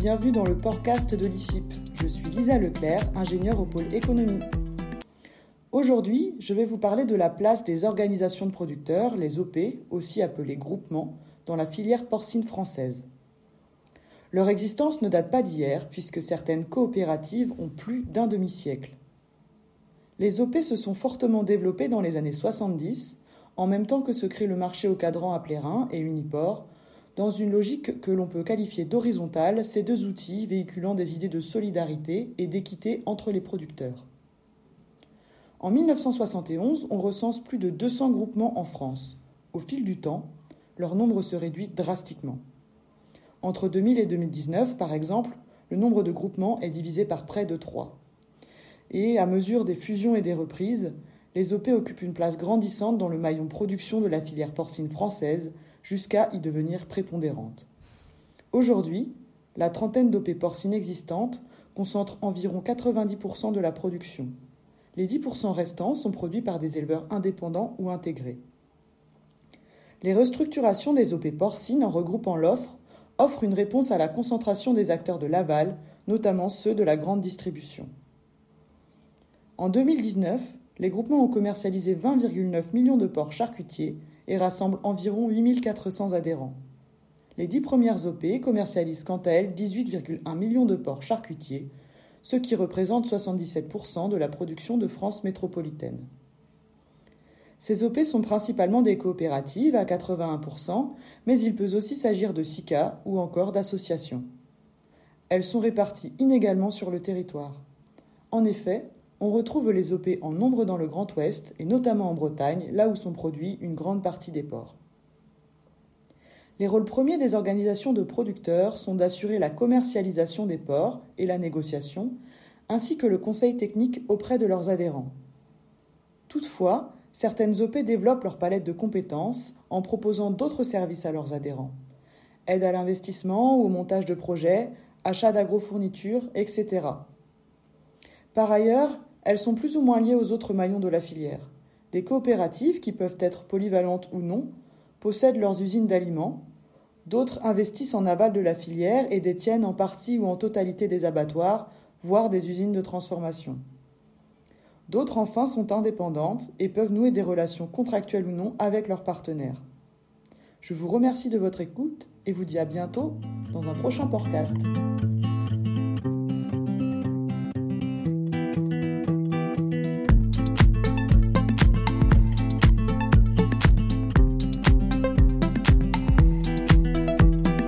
bienvenue dans le podcast de l'IFIP. Je suis Lisa Leclerc, ingénieure au pôle économie. Aujourd'hui, je vais vous parler de la place des organisations de producteurs, les OP, aussi appelées groupements, dans la filière porcine française. Leur existence ne date pas d'hier, puisque certaines coopératives ont plus d'un demi-siècle. Les OP se sont fortement développées dans les années 70, en même temps que se crée le marché au cadran à Plérin et Uniport, dans une logique que l'on peut qualifier d'horizontale, ces deux outils véhiculant des idées de solidarité et d'équité entre les producteurs. En 1971, on recense plus de 200 groupements en France. Au fil du temps, leur nombre se réduit drastiquement. Entre 2000 et 2019, par exemple, le nombre de groupements est divisé par près de 3. Et à mesure des fusions et des reprises, les OP occupent une place grandissante dans le maillon production de la filière porcine française, jusqu'à y devenir prépondérante. Aujourd'hui, la trentaine d'OP porcines existantes concentre environ 90% de la production. Les 10% restants sont produits par des éleveurs indépendants ou intégrés. Les restructurations des OP porcines en regroupant l'offre offrent une réponse à la concentration des acteurs de l'aval, notamment ceux de la grande distribution. En 2019, les groupements ont commercialisé 20,9 millions de porcs charcutiers et rassemble environ 8400 adhérents. Les dix premières OP commercialisent quant à elles 18,1 millions de porcs charcutiers, ce qui représente 77% de la production de France métropolitaine. Ces OP sont principalement des coopératives à 81%, mais il peut aussi s'agir de SICA ou encore d'associations. Elles sont réparties inégalement sur le territoire. En effet, on retrouve les OP en nombre dans le Grand Ouest et notamment en Bretagne, là où sont produits une grande partie des ports. Les rôles premiers des organisations de producteurs sont d'assurer la commercialisation des ports et la négociation, ainsi que le conseil technique auprès de leurs adhérents. Toutefois, certaines OP développent leur palette de compétences en proposant d'autres services à leurs adhérents. Aide à l'investissement ou au montage de projets, achat d'agrofournitures, etc. Par ailleurs, elles sont plus ou moins liées aux autres maillons de la filière. Des coopératives, qui peuvent être polyvalentes ou non, possèdent leurs usines d'aliments, d'autres investissent en aval de la filière et détiennent en partie ou en totalité des abattoirs, voire des usines de transformation. D'autres enfin sont indépendantes et peuvent nouer des relations contractuelles ou non avec leurs partenaires. Je vous remercie de votre écoute et vous dis à bientôt dans un prochain podcast.